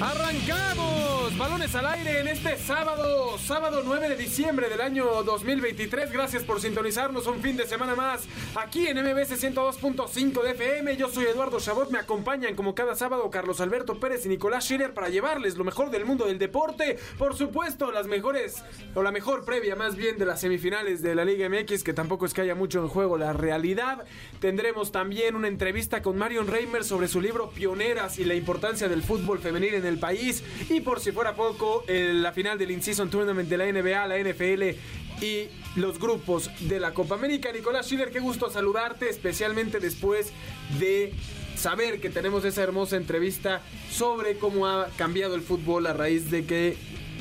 Arrancamos, balones al aire en este sábado, sábado 9 de diciembre del año 2023. Gracias por sintonizarnos un fin de semana más aquí en MBS 102.5 de FM. Yo soy Eduardo Chabot, me acompañan como cada sábado Carlos Alberto Pérez y Nicolás Schiller para llevarles lo mejor del mundo del deporte. Por supuesto, las mejores, o la mejor previa más bien de las semifinales de la Liga MX, que tampoco es que haya mucho en juego, la realidad. Tendremos también una entrevista con Marion Reimer sobre su libro Pioneras y la importancia del fútbol femenil en el país. Y por si fuera poco, la final del In-Season Tournament de la NBA, la NFL y los grupos de la Copa América. Nicolás Schiller, qué gusto saludarte, especialmente después de saber que tenemos esa hermosa entrevista sobre cómo ha cambiado el fútbol a raíz de que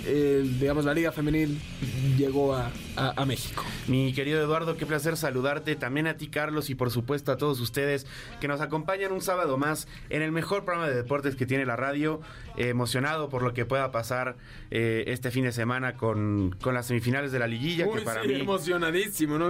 eh, digamos, la Liga Femenil llegó a, México. Mi querido Eduardo, qué placer saludarte, también a ti Carlos y por supuesto a todos ustedes que nos acompañan un sábado más en el mejor programa de deportes que tiene la radio, eh, emocionado por lo que pueda pasar eh, este fin de semana con, las semifinales de la liguilla, que para mí... emocionadísimo, ¿no?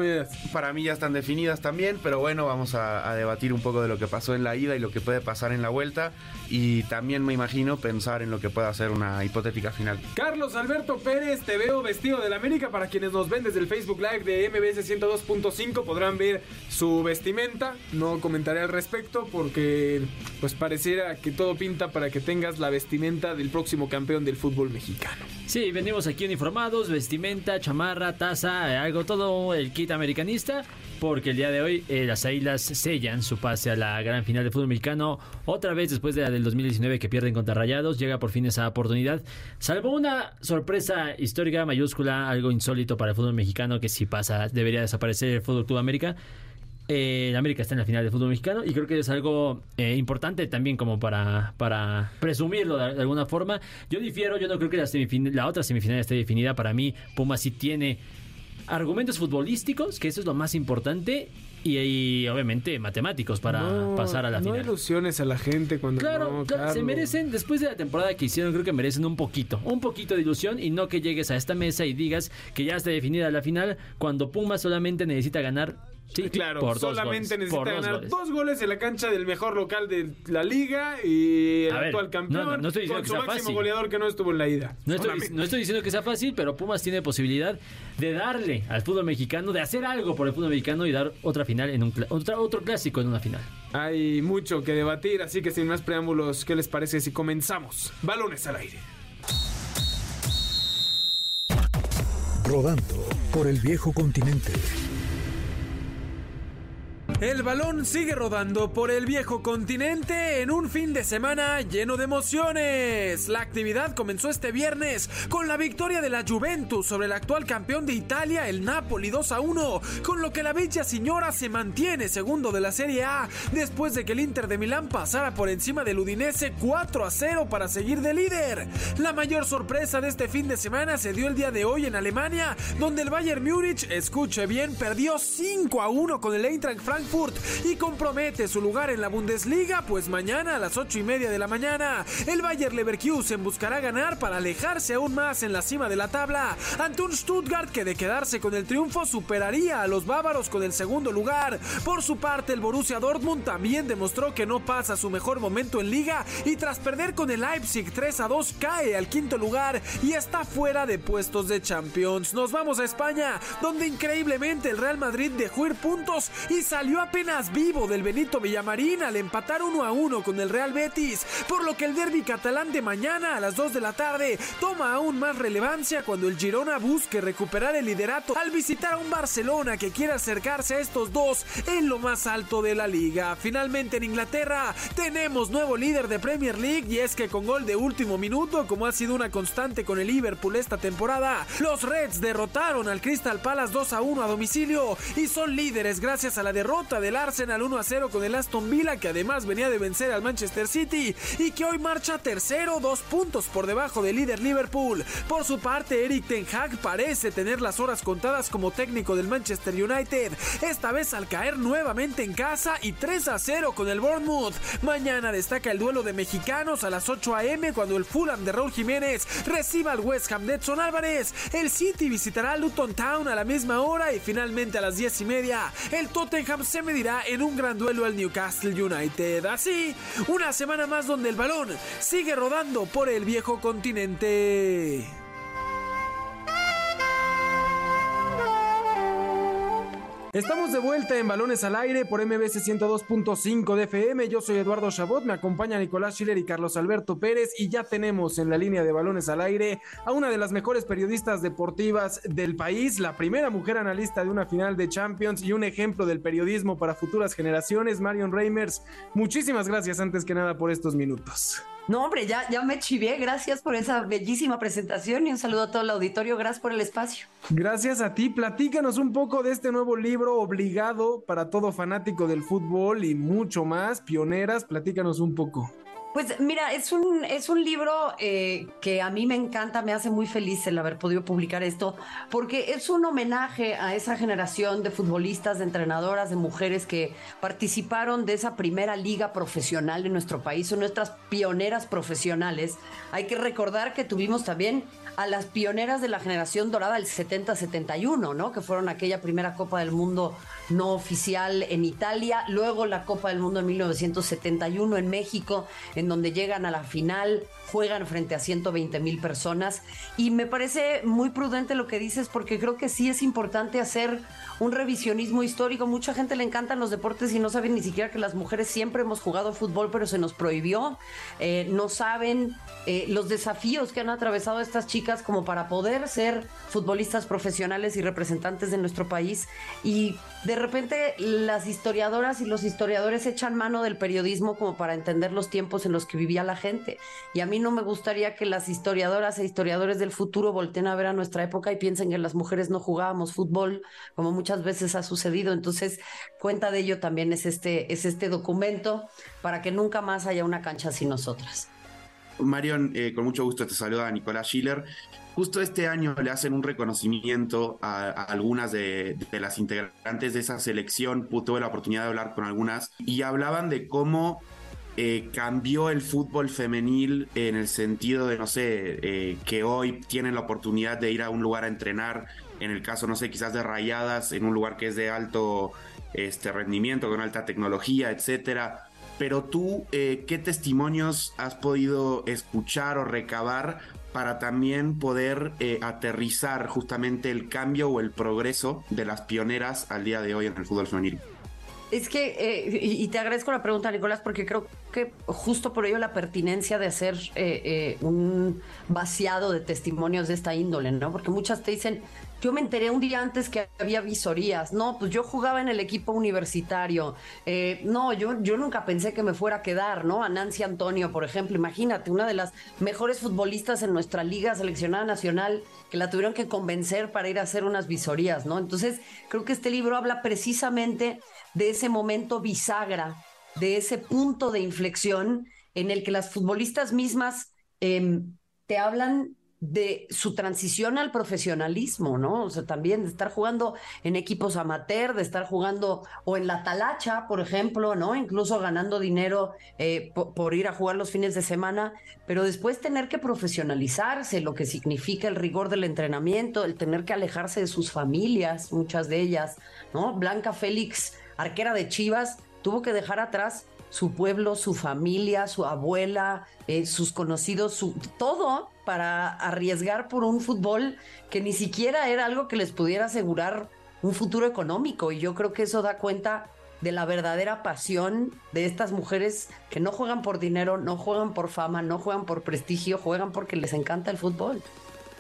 Para mí ya están definidas también, pero bueno, vamos a, a debatir un poco de lo que pasó en la ida y lo que puede pasar en la vuelta y también me imagino pensar en lo que pueda ser una hipotética final. Carlos, Alberto Pérez, te veo vestido de la América. Para quienes nos ven desde el Facebook Live de MBS 102.5 podrán ver su vestimenta. No comentaré al respecto porque pues pareciera que todo pinta para que tengas la vestimenta del próximo campeón del fútbol mexicano. Sí, venimos aquí uniformados, vestimenta, chamarra, taza, algo, todo el kit americanista, porque el día de hoy eh, las Águilas sellan su pase a la gran final del fútbol mexicano, otra vez después de la del 2019 que pierden contra Rayados, llega por fin esa oportunidad, salvo una sorpresa histórica mayúscula, algo insólito para el fútbol mexicano, que si pasa debería desaparecer el Fútbol Club América, eh, América está en la final del fútbol mexicano y creo que es algo eh, importante también como para, para presumirlo de, alguna forma. Yo difiero, yo no creo que la, la otra semifinal esté definida. Para mí, Puma sí tiene argumentos futbolísticos, que eso es lo más importante, y, obviamente matemáticos para pasar a la final. No ilusiones a la gente cuando claro, claro, se merecen después de la temporada que hicieron, creo que merecen un poquito, un poquito de ilusión y no que llegues a esta mesa y digas que ya está definida la final cuando Puma solamente necesita ganar Sí, claro. Por solamente necesita ganar dos goles. en la cancha del mejor local de la liga y el actual campeón. No, estoy diciendo con su máximo goleador que no estuvo en la ida. No estoy, diciendo que sea fácil, pero Pumas tiene posibilidad de darle al fútbol mexicano, de hacer algo por el fútbol mexicano y dar otra final en un otro clásico en una final. Hay mucho que debatir, así que sin más preámbulos, ¿qué les parece si comenzamos? Balones al aire. Rodando por el viejo continente. El balón sigue rodando por el viejo continente en un fin de semana lleno de emociones. La actividad comenzó este viernes con la victoria de la Juventus sobre el actual campeón de Italia, el Napoli 2 a 1, con lo que la bella señora se mantiene segundo de la Serie A después de que el Inter de Milán pasara por encima del Udinese 4 a 0 para seguir de líder. La mayor sorpresa de este fin de semana se dio el día de hoy en Alemania, donde el Bayern Múnich, escuche bien, perdió 5 a 1 con el Eintracht Frankfurt y compromete su lugar en la Bundesliga, pues mañana a las 8 y media de la mañana el Bayer Leverkusen buscará ganar para alejarse aún más en la cima de la tabla ante un Stuttgart que de quedarse con el triunfo superaría a los bávaros con el segundo lugar. Por su parte, el Borussia Dortmund también demostró que no pasa su mejor momento en liga y tras perder con el Leipzig 3 a 2 cae al quinto lugar y está fuera de puestos de Champions. Nos vamos a España, donde increíblemente el Real Madrid dejó ir puntos y salió apenas vivo del Benito Villamarín al empatar 1 a 1 con el Real Betis, por lo que el derby catalán de mañana a las 2 de la tarde toma aún más relevancia cuando el Girona busque recuperar el liderato al visitar a un Barcelona que quiere acercarse a estos dos en lo más alto de la liga. Finalmente en Inglaterra tenemos nuevo líder de Premier League y es que con gol de último minuto, como ha sido una constante con el Liverpool esta temporada, los Reds derrotaron al Crystal Palace 2 a 1 a domicilio y son líderes gracias a la derrota del Arsenal 1 a 0 con el Aston Villa, que además venía de vencer al Manchester City y que hoy marcha tercero, dos puntos por debajo del líder Liverpool. Por su parte, Eric Ten Hag parece tener las horas contadas como técnico del Manchester United, esta vez al caer nuevamente en casa y 3 a 0 con el Bournemouth. Mañana destaca el duelo de mexicanos a las 8 a.m. cuando el Fulham de Raúl Jiménez reciba al West Ham de Edson Álvarez. El City visitará Luton Town a la misma hora y finalmente a las 10 y media el Tottenham se medirá en un gran duelo al Newcastle United. Así, una semana más donde el balón sigue rodando por el viejo continente. Estamos de vuelta en Balones al Aire por MBC 102.5 de FM. Yo soy Eduardo Chabot, me acompaña Nicolás Schiller y Carlos Alberto Pérez y ya tenemos en la línea de Balones al Aire a una de las mejores periodistas deportivas del país, la primera mujer analista de una final de Champions y un ejemplo del periodismo para futuras generaciones, Marion Reimers. Muchísimas gracias antes que nada por estos minutos. No, hombre, ya, ya me chivé. Gracias por esa bellísima presentación y un saludo a todo el auditorio. Gracias por el espacio. Gracias a ti. Platícanos un poco de este nuevo libro obligado para todo fanático del fútbol y mucho más. Pioneras, platícanos un poco. Pues mira, es un, es un libro eh, que a mí me encanta, me hace muy feliz el haber podido publicar esto, porque es un homenaje a esa generación de futbolistas, de entrenadoras, de mujeres que participaron de esa primera liga profesional en nuestro país, son nuestras pioneras profesionales. Hay que recordar que tuvimos también a las pioneras de la generación dorada del 70-71, ¿no? Que fueron aquella primera Copa del Mundo no oficial en Italia, luego la Copa del Mundo en 1971 en México, en donde llegan a la final, juegan frente a 120 mil personas. Y me parece muy prudente lo que dices porque creo que sí es importante hacer un revisionismo histórico. Mucha gente le encantan los deportes y no saben ni siquiera que las mujeres siempre hemos jugado fútbol, pero se nos prohibió. Eh, no saben eh, los desafíos que han atravesado estas chicas como para poder ser futbolistas profesionales y representantes de nuestro país. Y de repente las historiadoras y los historiadores echan mano del periodismo como para entender los tiempos en los que vivía la gente. Y a mí no me gustaría que las historiadoras e historiadores del futuro volteen a ver a nuestra época y piensen que las mujeres no jugábamos fútbol, como muchas veces ha sucedido. Entonces, cuenta de ello también es este, es este documento para que nunca más haya una cancha sin nosotras. Marion, eh, con mucho gusto te saluda Nicolás Schiller. Justo este año le hacen un reconocimiento a, algunas de, las integrantes de esa selección. Tuve la oportunidad de hablar con algunas y hablaban de cómo eh, cambió el fútbol femenil en el sentido de, no sé, eh, que hoy tienen la oportunidad de ir a un lugar a entrenar, en el caso, no sé, quizás de rayadas, en un lugar que es de alto este, rendimiento, con alta tecnología, etcétera. Pero tú, eh, ¿qué testimonios has podido escuchar o recabar para también poder aterrizar justamente el cambio o el progreso de las pioneras al día de hoy en el fútbol femenil. Es que, y te agradezco la pregunta, Nicolás, porque creo que justo por ello la pertinencia de hacer eh, un vaciado de testimonios de esta índole, ¿no? Porque muchas te dicen, yo me enteré un día antes que había visorías. No, pues yo jugaba en el equipo universitario. Eh, no, yo, yo nunca pensé que me fuera a quedar, ¿no? A Nancy Antonio, por ejemplo. Imagínate, una de las mejores futbolistas en nuestra liga seleccionada nacional que la tuvieron que convencer para ir a hacer unas visorías, ¿no? Entonces, creo que este libro habla precisamente de ese momento bisagra, de ese punto de inflexión en el que las futbolistas mismas em, te hablan de su transición al profesionalismo, ¿no? O sea, también de estar jugando en equipos amateur, de estar jugando o en la talacha, por ejemplo, ¿no? Incluso ganando dinero eh, por, ir a jugar los fines de semana, pero después tener que profesionalizarse, lo que significa el rigor del entrenamiento, el tener que alejarse de sus familias, muchas de ellas, ¿no? Blanca Félix, arquera de Chivas, tuvo que dejar atrás su pueblo, su familia, su abuela, eh, sus conocidos, su, todo para arriesgar por un fútbol que ni siquiera era algo que les pudiera asegurar un futuro económico. Y yo creo que eso da cuenta de la verdadera pasión de estas mujeres que no juegan por dinero, no juegan por fama, no juegan por prestigio, juegan porque les encanta el fútbol.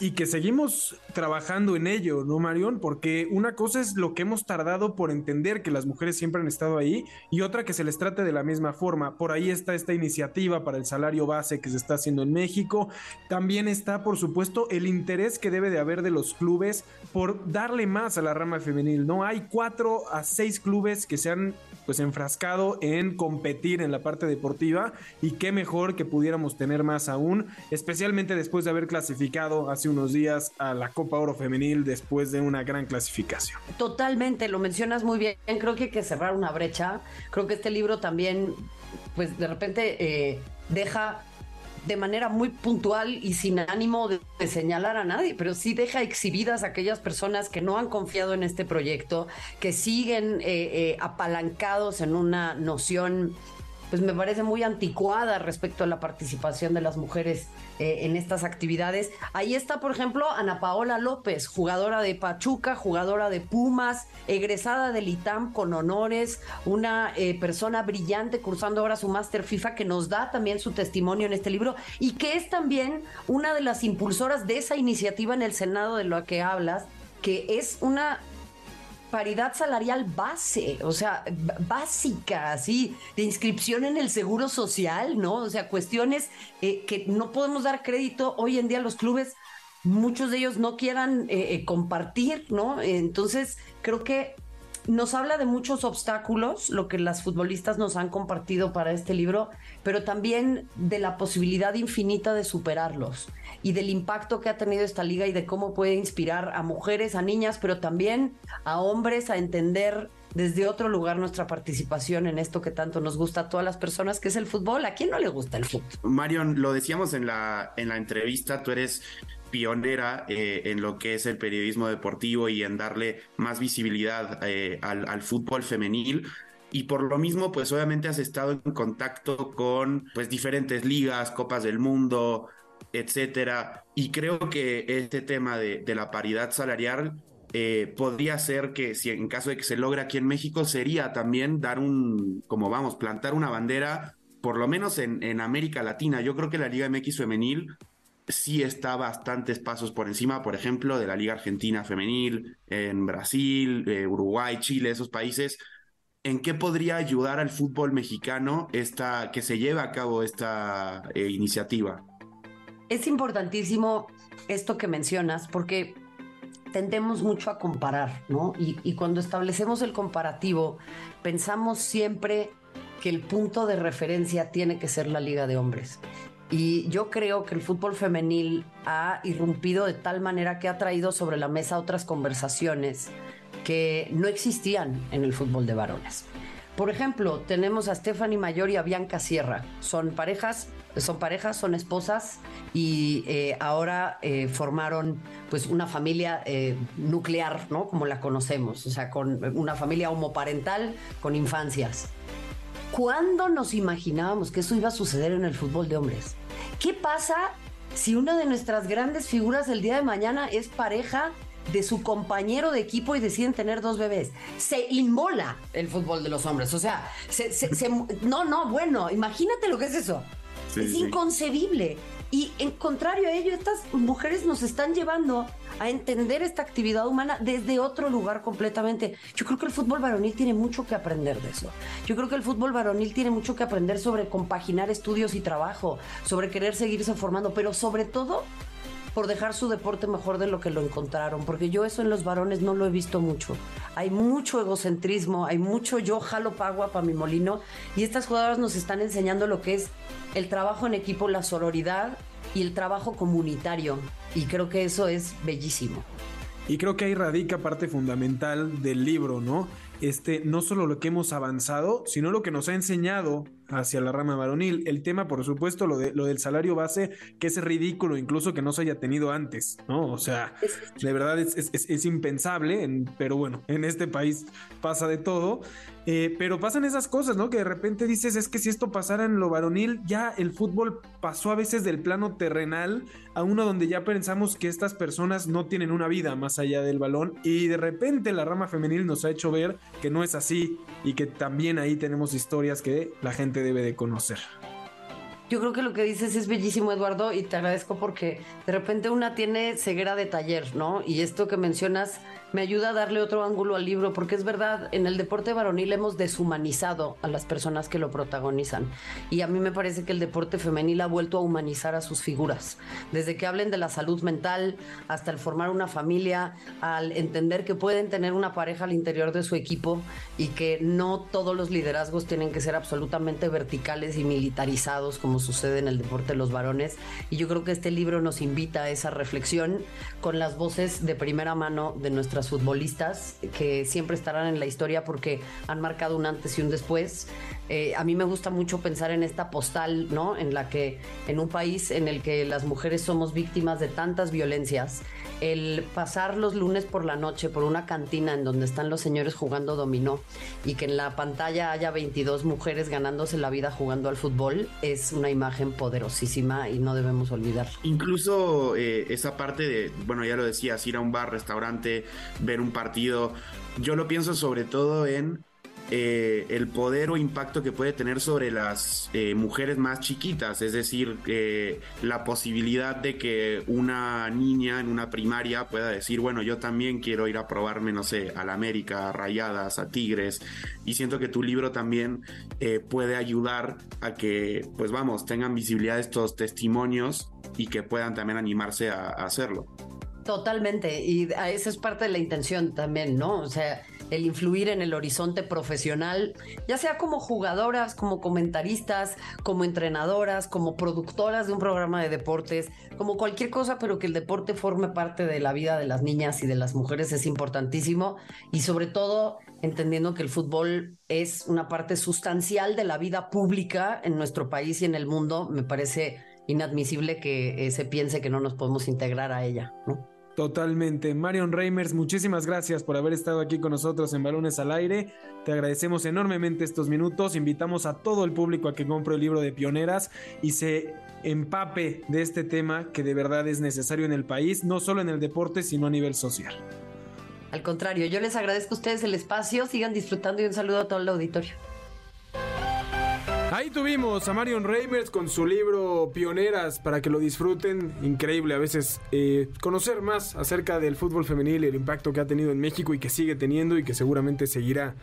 Y que seguimos trabajando en ello, ¿no, Marión? Porque una cosa es lo que hemos tardado por entender que las mujeres siempre han estado ahí y otra que se les trate de la misma forma. Por ahí está esta iniciativa para el salario base que se está haciendo en México. También está, por supuesto, el interés que debe de haber de los clubes por darle más a la rama femenil, ¿no? Hay cuatro a seis clubes que se han pues enfrascado en competir en la parte deportiva y qué mejor que pudiéramos tener más aún, especialmente después de haber clasificado hace unos días a la Copa Oro Femenil después de una gran clasificación. Totalmente, lo mencionas muy bien, creo que hay que cerrar una brecha, creo que este libro también pues de repente eh, deja de manera muy puntual y sin ánimo de, señalar a nadie, pero sí deja exhibidas a aquellas personas que no han confiado en este proyecto, que siguen eh, eh, apalancados en una noción pues me parece muy anticuada respecto a la participación de las mujeres eh, en estas actividades. Ahí está, por ejemplo, Ana Paola López, jugadora de Pachuca, jugadora de Pumas, egresada del ITAM con honores, una eh, persona brillante cursando ahora su máster FIFA que nos da también su testimonio en este libro y que es también una de las impulsoras de esa iniciativa en el Senado de lo que hablas, que es una paridad salarial base, o sea, básica, así, de inscripción en el seguro social, ¿no? O sea, cuestiones eh, que no podemos dar crédito hoy en día a los clubes, muchos de ellos no quieran eh, eh, compartir, ¿no? Entonces, creo que nos habla de muchos obstáculos, lo que las futbolistas nos han compartido para este libro, pero también de la posibilidad infinita de superarlos y del impacto que ha tenido esta liga y de cómo puede inspirar a mujeres, a niñas, pero también a hombres a entender desde otro lugar nuestra participación en esto que tanto nos gusta a todas las personas, que es el fútbol. ¿A quién no le gusta el fútbol? Marion, lo decíamos en la, en la entrevista, tú eres pionera eh, en lo que es el periodismo deportivo y en darle más visibilidad eh, al, fútbol femenil. Y por lo mismo, pues obviamente has estado en contacto con pues diferentes ligas, copas del mundo, etcétera. Y creo que este tema de, de la paridad salarial eh, podría ser que si en caso de que se logre aquí en México sería también dar un, como vamos, plantar una bandera, por lo menos en, en América Latina. Yo creo que la Liga MX femenil sí está bastantes pasos por encima, por ejemplo, de la Liga Argentina Femenil, en Brasil, eh, Uruguay, Chile, esos países. ¿En qué podría ayudar al fútbol mexicano esta, que se lleve a cabo esta eh, iniciativa? Es importantísimo esto que mencionas porque tendemos mucho a comparar, ¿no? Y, y cuando establecemos el comparativo, pensamos siempre que el punto de referencia tiene que ser la liga de hombres. Y yo creo que el fútbol femenil ha irrumpido de tal manera que ha traído sobre la mesa otras conversaciones que no existían en el fútbol de varones. Por ejemplo, tenemos a Stephanie Mayor y a Bianca Sierra. Son parejas, son parejas, son esposas y eh, ahora eh, formaron pues una familia eh, nuclear, ¿no? Como la conocemos, o sea, con una familia homoparental con infancias. ¿Cuándo nos imaginábamos que eso iba a suceder en el fútbol de hombres? ¿Qué pasa si una de nuestras grandes figuras el día de mañana es pareja de su compañero de equipo y deciden tener dos bebés? Se inmola el fútbol de los hombres. O sea, se, se, se, no, no, bueno, imagínate lo que es eso. Sí, es sí. inconcebible. Y en contrario a ello, estas mujeres nos están llevando a entender esta actividad humana desde otro lugar completamente. Yo creo que el fútbol varonil tiene mucho que aprender de eso. Yo creo que el fútbol varonil tiene mucho que aprender sobre compaginar estudios y trabajo, sobre querer seguirse formando, pero sobre todo por dejar su deporte mejor de lo que lo encontraron, porque yo eso en los varones no lo he visto mucho. Hay mucho egocentrismo, hay mucho yo jalo pagua para mi molino y estas jugadoras nos están enseñando lo que es el trabajo en equipo, la sororidad y el trabajo comunitario y creo que eso es bellísimo. Y creo que ahí radica parte fundamental del libro, ¿no? Este, no solo lo que hemos avanzado, sino lo que nos ha enseñado hacia la rama varonil. El tema, por supuesto, lo, de, lo del salario base, que es ridículo incluso que no se haya tenido antes, ¿no? O sea, de verdad es, es, es impensable, en, pero bueno, en este país pasa de todo. Eh, pero pasan esas cosas, ¿no? Que de repente dices, es que si esto pasara en lo varonil, ya el fútbol pasó a veces del plano terrenal a uno donde ya pensamos que estas personas no tienen una vida más allá del balón y de repente la rama femenil nos ha hecho ver que no es así y que también ahí tenemos historias que la gente debe de conocer. Yo creo que lo que dices es bellísimo, Eduardo, y te agradezco porque de repente una tiene ceguera de taller, ¿no? Y esto que mencionas me ayuda a darle otro ángulo al libro, porque es verdad, en el deporte varonil hemos deshumanizado a las personas que lo protagonizan. Y a mí me parece que el deporte femenil ha vuelto a humanizar a sus figuras. Desde que hablen de la salud mental, hasta el formar una familia, al entender que pueden tener una pareja al interior de su equipo y que no todos los liderazgos tienen que ser absolutamente verticales y militarizados como sucede en el deporte de los varones. Y yo creo que este libro nos invita a esa reflexión con las voces de primera mano de nuestras futbolistas que siempre estarán en la historia porque han marcado un antes y un después. Eh, a mí me gusta mucho pensar en esta postal, ¿no? En la que en un país en el que las mujeres somos víctimas de tantas violencias, el pasar los lunes por la noche por una cantina en donde están los señores jugando dominó y que en la pantalla haya 22 mujeres ganándose la vida jugando al fútbol es una imagen poderosísima y no debemos olvidar. Incluso eh, esa parte de, bueno, ya lo decías, ir a un bar, restaurante, ver un partido, yo lo pienso sobre todo en eh, el poder o impacto que puede tener sobre las eh, mujeres más chiquitas, es decir, eh, la posibilidad de que una niña en una primaria pueda decir, bueno, yo también quiero ir a probarme, no sé, a la América, a Rayadas, a Tigres, y siento que tu libro también puede ayudar a que, pues vamos, tengan visibilidad estos testimonios y que puedan también animarse a, a hacerlo. Totalmente, y esa es parte de la intención también, ¿no? O sea, el influir en el horizonte profesional, ya sea como jugadoras, como comentaristas, como entrenadoras, como productoras de un programa de deportes, como cualquier cosa, pero que el deporte forme parte de la vida de las niñas y de las mujeres es importantísimo y sobre todo entendiendo que el fútbol es una parte sustancial de la vida pública en nuestro país y en el mundo, me parece inadmisible que eh, se piense que no nos podemos integrar a ella, ¿no? Totalmente. Marion Reimers, muchísimas gracias por haber estado aquí con nosotros en Balones al Aire. Te agradecemos enormemente estos minutos. Invitamos a todo el público a que compre el libro de Pioneras y se empape de este tema que de verdad es necesario en el país, no solo en el deporte, sino a nivel social. Al contrario, yo les agradezco a ustedes el espacio. Sigan disfrutando y un saludo a todo el auditorio. Ahí tuvimos a Marion Reimers con su libro Pioneras para que lo disfruten. Increíble a veces eh, conocer más acerca del fútbol femenil y el impacto que ha tenido en México y que sigue teniendo y que seguramente seguirá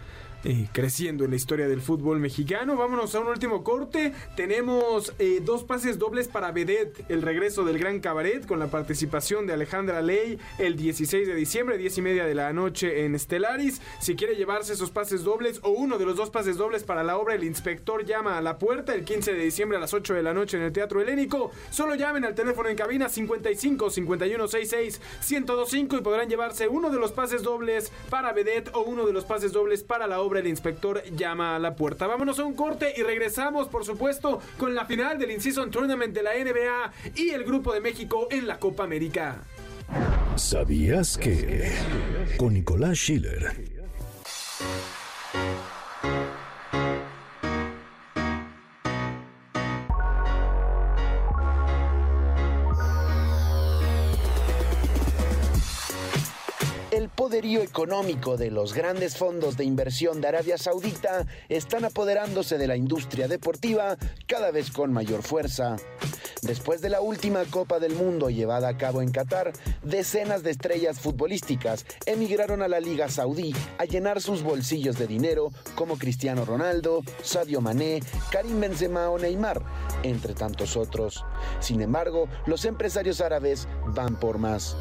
eh, creciendo en la historia del fútbol mexicano. Vámonos a un último corte. Tenemos eh, dos pases dobles para Vedet, el regreso del Gran Cabaret, con la participación de Alejandra Ley el 16 de diciembre, 10 y media de la noche en Stellaris. Si quiere llevarse esos pases dobles o uno de los dos pases dobles para la obra El Inspector llama a la puerta el 15 de diciembre a las 8 de la noche en el Teatro Helénico, solo llamen al teléfono en cabina 55 51 66 1025 y podrán llevarse uno de los pases dobles para Vedet o uno de los pases dobles para la obra el inspector llama a la puerta. Vámonos a un corte y regresamos, por supuesto, con la final del In-Season Tournament de la NBA y el Grupo de México en la Copa América. ¿Sabías que? Con Nicolás Schiller. Poderío económico de los grandes fondos de inversión de Arabia Saudita están apoderándose de la industria deportiva cada vez con mayor fuerza. Después de la última Copa del Mundo llevada a cabo en Qatar, decenas de estrellas futbolísticas emigraron a la Liga Saudí a llenar sus bolsillos de dinero, como Cristiano Ronaldo, Sadio Mané, Karim Benzema o Neymar, entre tantos otros. Sin embargo, los empresarios árabes van por más.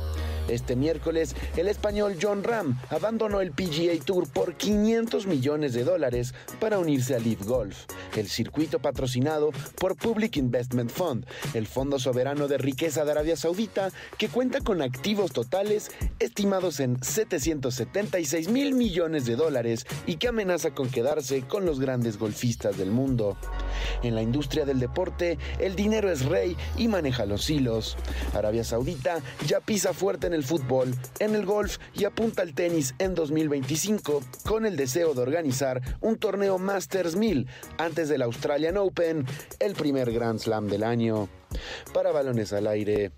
Este miércoles, el español John Ram abandonó el PGA Tour por 500 millones de dólares para unirse a Live Golf, el circuito patrocinado por Public Investment Fund, el fondo soberano de riqueza de Arabia Saudita, que cuenta con activos totales estimados en 776 mil millones de dólares y que amenaza con quedarse con los grandes golfistas del mundo. En la industria del deporte, el dinero es rey y maneja los hilos. Arabia Saudita ya pisa fuerte en el fútbol, en el golf y apunta al tenis en 2025 con el deseo de organizar un torneo Masters 1000 antes del Australian Open, el primer Grand Slam del año. Para balones al aire,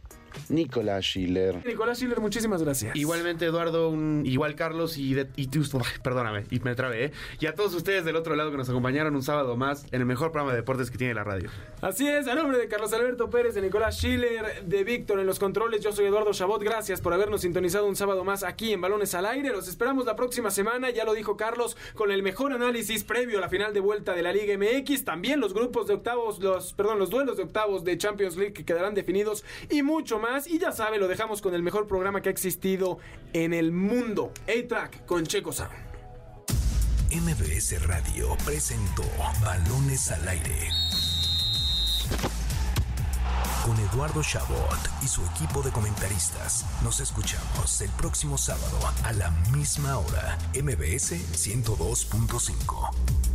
Nicolás Schiller. Nicolás Schiller, muchísimas gracias. Igualmente, Eduardo, un- igual Carlos y, de- y tú, perdóname, y me trabé, ¿eh? Y a todos ustedes del otro lado que nos acompañaron un sábado más en el mejor programa de deportes que tiene la radio. Así es, a nombre de Carlos Alberto Pérez, de Nicolás Schiller, de Víctor en los controles, yo soy Eduardo Chabot. Gracias por habernos sintonizado un sábado más aquí en Balones al Aire. Los esperamos la próxima semana, ya lo dijo Carlos, con el mejor análisis previo a la final de vuelta de la Liga MX. También los grupos de octavos, los, perdón, los duelos de octavos de Champions League que quedarán definidos y mucho más. Y ya sabe, lo dejamos con el mejor programa que ha existido en el mundo. A-Track con Checo Sound. MBS Radio presentó Balones al Aire. Con Eduardo Chabot y su equipo de comentaristas. Nos escuchamos el próximo sábado a la misma hora. MBS 102.5.